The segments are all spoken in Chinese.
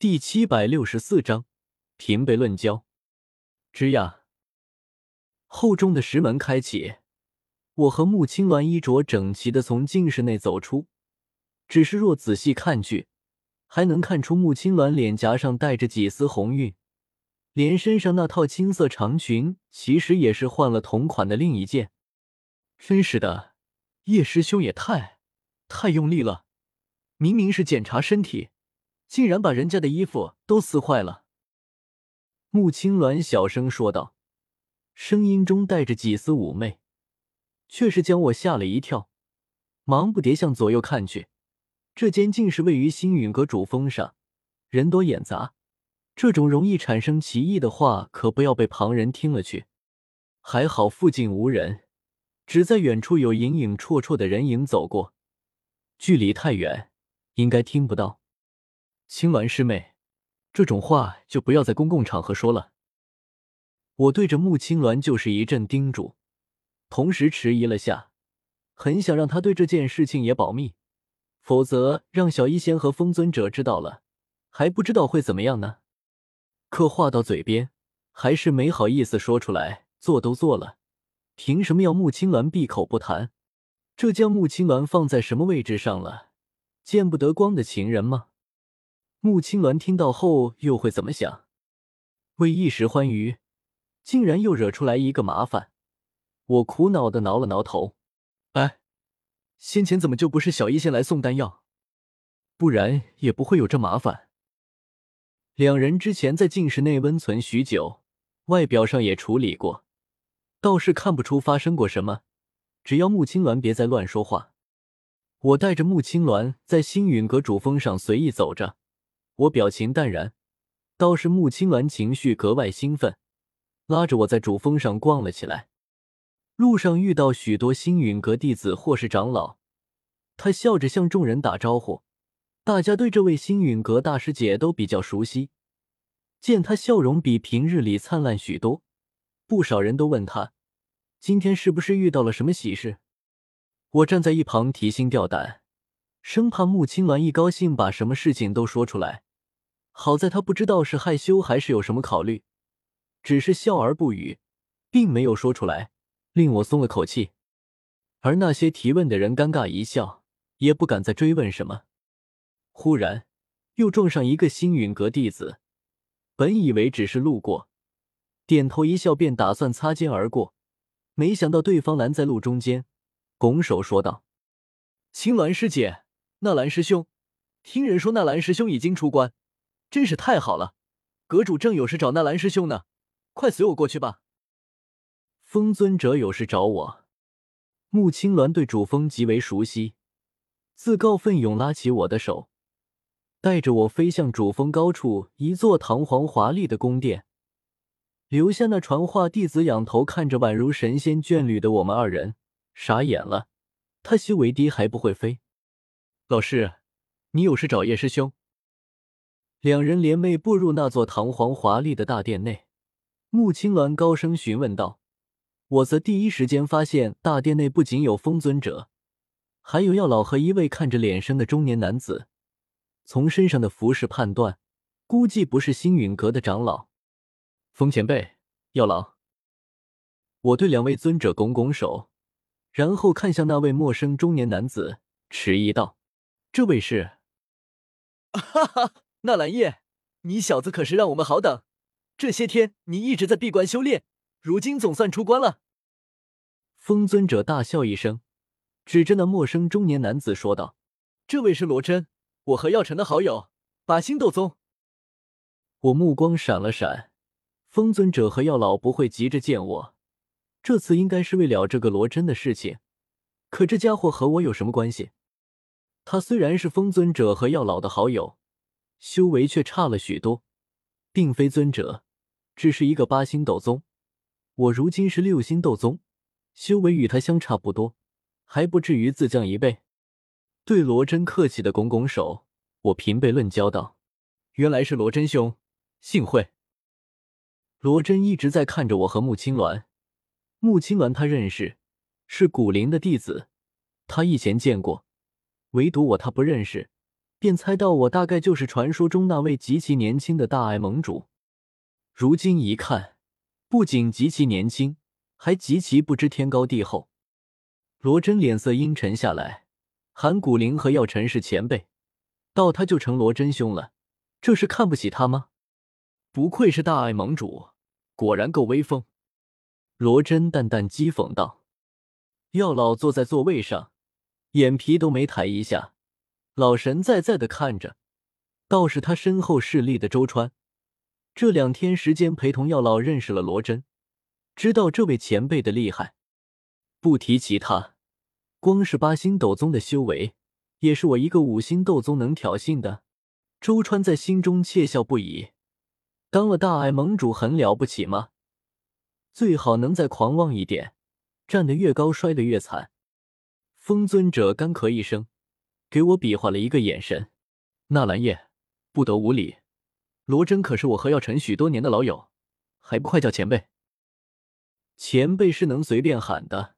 第七百六十四章平辈论交。吱呀，厚重的石门开启，我和穆青鸾衣着整齐的从净室内走出。只是若仔细看去，还能看出穆青鸾脸颊上带着几丝红晕，连身上那套青色长裙其实也是换了同款的另一件。真是的，叶师兄也太太用力了，明明是检查身体，竟然把人家的衣服都撕坏了。穆青鸾小声说道，声音中带着几丝妩媚，却是将我吓了一跳，忙不迭向左右看去。这间竟是位于星陨阁主峰上，人多眼杂，这种容易产生歧义的话，可不要被旁人听了去。还好附近无人，只在远处有影影绰绰的人影走过，距离太远，应该听不到。青鸾师妹，这种话就不要在公共场合说了。我对着穆青鸾就是一阵叮嘱，同时迟疑了下，很想让他对这件事情也保密。否则，让小医仙和风尊者知道了，还不知道会怎么样呢。可话到嘴边，还是没好意思说出来。做都做了，凭什么要穆青鸾闭口不谈？这将穆青鸾放在什么位置上了？见不得光的情人吗？穆青鸾听到后又会怎么想？为一时欢愉，竟然又惹出来一个麻烦。我苦恼的挠了挠头，哎。先前怎么就不是小医仙来送丹药？不然也不会有这麻烦。两人之前在禁室内温存许久，外表上也处理过，倒是看不出发生过什么。只要穆青鸾别再乱说话。我带着穆青鸾在星陨阁主峰上随意走着，我表情淡然，倒是穆青鸾情绪格外兴奋，拉着我在主峰上逛了起来。路上遇到许多星陨阁弟子或是长老，他笑着向众人打招呼。大家对这位星陨阁大师姐都比较熟悉，见他笑容比平日里灿烂许多，不少人都问他今天是不是遇到了什么喜事。我站在一旁提心吊胆，生怕穆青鸾一高兴把什么事情都说出来。好在他不知道是害羞还是有什么考虑，只是笑而不语，并没有说出来。令我松了口气，而那些提问的人尴尬一笑，也不敢再追问什么。忽然，又撞上一个星陨阁弟子，本以为只是路过，点头一笑，便打算擦肩而过，没想到对方拦在路中间，拱手说道：“青鸾师姐，纳兰师兄，听人说纳兰师兄已经出关，真是太好了。阁主正有事找纳兰师兄呢，快随我过去吧。”风尊者有事找我，穆青鸾对主峰极为熟悉，自告奋勇拉起我的手，带着我飞向主峰高处一座堂皇华丽的宫殿，留下那传话弟子仰头看着宛如神仙眷侣的我们二人，傻眼了。他修为低还不会飞？老师，你有事找叶师兄？两人联袂步入那座堂皇华丽的大殿内，穆青鸾高声询问道。我则第一时间发现，大殿内不仅有风尊者，还有药老和一位看着脸生的中年男子。从身上的服饰判断，估计不是星陨阁的长老。风前辈，药老，我对两位尊者拱拱手，然后看向那位陌生中年男子，迟疑道：“这位是？”哈哈，纳兰叶，你小子可是让我们好等。这些天你一直在闭关修炼。如今总算出关了，风尊者大笑一声，指着那陌生中年男子说道：“这位是罗真，我和药尘的好友，八星斗宗。”我目光闪了闪，风尊者和药老不会急着见我，这次应该是为了这个罗真的事情。可这家伙和我有什么关系？他虽然是风尊者和药老的好友，修为却差了许多，并非尊者，只是一个八星斗宗。我如今是六星斗宗，修为与他相差不多，还不至于自降一倍。对罗真客气的拱拱手，我平辈论交道：“原来是罗真兄，幸会。”罗真一直在看着我和穆青鸾，穆青鸾他认识，是古灵的弟子，他以前见过，唯独我他不认识，便猜到我大概就是传说中那位极其年轻的大爱盟主。如今一看，不仅极其年轻，还极其不知天高地厚。罗真脸色阴沉下来，喊古灵和药尘是前辈，到他就成罗真兄了，这是看不起他吗？不愧是大爱盟主，果然够威风。罗真淡淡讥讽道。药老坐在座位上，眼皮都没抬一下，老神在在的看着。倒是他身后势力的周川，这两天时间陪同药老认识了罗真，知道这位前辈的厉害。不提其他，光是八星斗宗的修为，也是我一个五星斗宗能挑衅的。周川在心中窃笑不已。当了大爱盟主很了不起吗？最好能再狂妄一点。站得越高，摔得越惨。风尊者干咳一声，给我比划了一个眼神。纳兰叶，不得无礼！罗真可是我和药尘许多年的老友，还不快叫前辈？前辈是能随便喊的，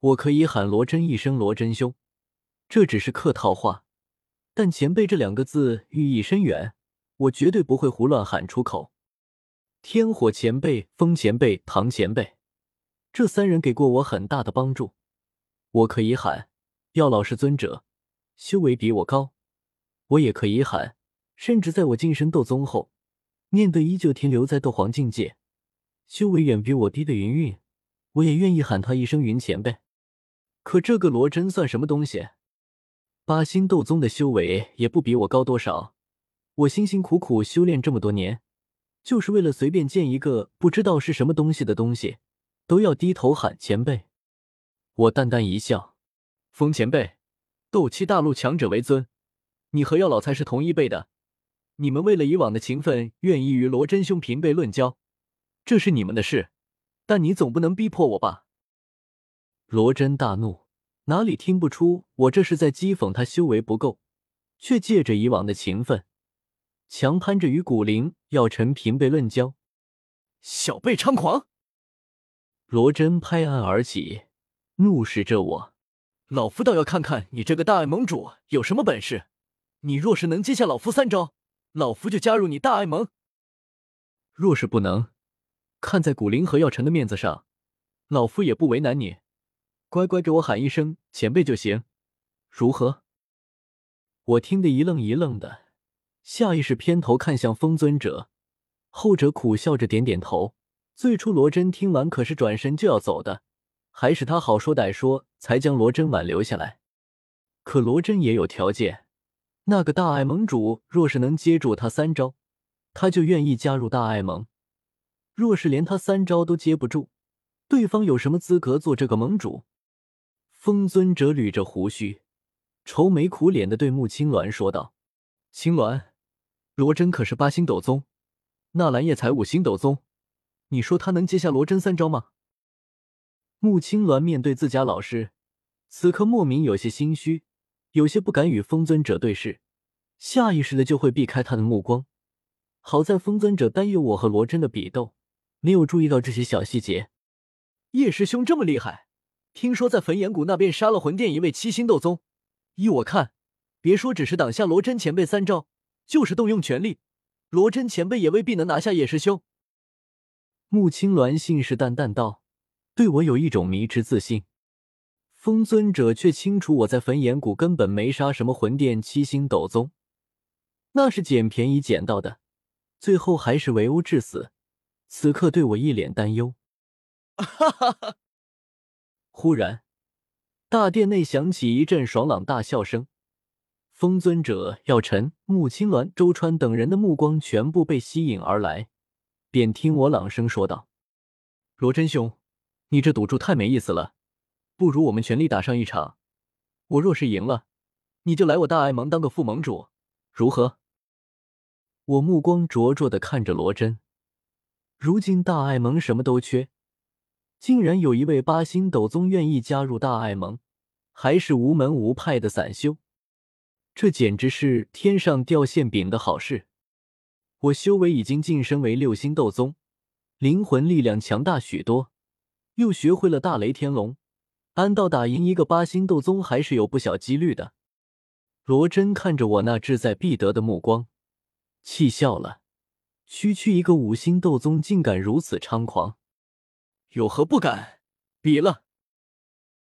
我可以喊罗真一声罗真兄，这只是客套话。但前辈这两个字寓意深远，我绝对不会胡乱喊出口。天火前辈、风前辈、唐前辈。这三人给过我很大的帮助，我可以喊药老师尊者，修为比我高；我也可以喊，甚至在我晋升斗宗后，面对依旧停留在斗皇境界，修为远比我低的云云，我也愿意喊他一声云前辈。可这个罗真算什么东西？八星斗宗的修为也不比我高多少，我辛辛苦苦修炼这么多年，就是为了随便见一个不知道是什么东西的东西。都要低头喊前辈，我淡淡一笑，风前辈，斗气大陆强者为尊，你和药老才是同一辈的，你们为了以往的情分，愿意与罗真兄平辈论交，这是你们的事，但你总不能逼迫我吧？罗真大怒，哪里听不出我这是在讥讽他修为不够，却借着以往的情分，强攀着与古灵药尘平辈论交，小辈猖狂！罗真拍案而起，怒视着我：“老夫倒要看看你这个大爱盟主有什么本事！你若是能接下老夫三招，老夫就加入你大爱盟；若是不能，看在古灵和药尘的面子上，老夫也不为难你，乖乖给我喊一声前辈就行，如何？”我听得一愣一愣的，下意识偏头看向风尊者，后者苦笑着点点头。最初罗真听完可是转身就要走的，还是他好说歹说才将罗真挽留下来。可罗真也有条件，那个大爱盟主若是能接住他三招，他就愿意加入大爱盟；若是连他三招都接不住，对方有什么资格做这个盟主？风尊者捋着胡须，愁眉苦脸的对穆青鸾说道：“青鸾，罗真可是八星斗宗，纳兰叶才五星斗宗。”你说他能接下罗真三招吗？穆青鸾面对自家老师，此刻莫名有些心虚，有些不敢与风尊者对视，下意识的就会避开他的目光。好在风尊者担忧我和罗真的比斗，没有注意到这些小细节。叶师兄这么厉害，听说在焚炎谷那边杀了魂殿一位七星斗宗。依我看，别说只是挡下罗真前辈三招，就是动用全力，罗真前辈也未必能拿下叶师兄。穆青鸾信誓旦旦道：“对我有一种迷之自信。”风尊者却清楚我在焚炎谷根本没杀什么魂殿七星斗宗，那是捡便宜捡到的，最后还是围殴致死。此刻对我一脸担忧。哈哈哈！忽然，大殿内响起一阵爽朗大笑声。风尊者、药尘、穆青鸾、周川等人的目光全部被吸引而来。便听我朗声说道：“罗真兄，你这赌注太没意思了，不如我们全力打上一场。我若是赢了，你就来我大爱盟当个副盟主，如何？”我目光灼灼的看着罗真，如今大爱盟什么都缺，竟然有一位八星斗宗愿意加入大爱盟，还是无门无派的散修，这简直是天上掉馅饼的好事。我修为已经晋升为六星斗宗，灵魂力量强大许多，又学会了大雷天龙，安道打赢一个八星斗宗还是有不小几率的。罗真看着我那志在必得的目光，气笑了。区区一个五星斗宗，竟敢如此猖狂，有何不敢？比了！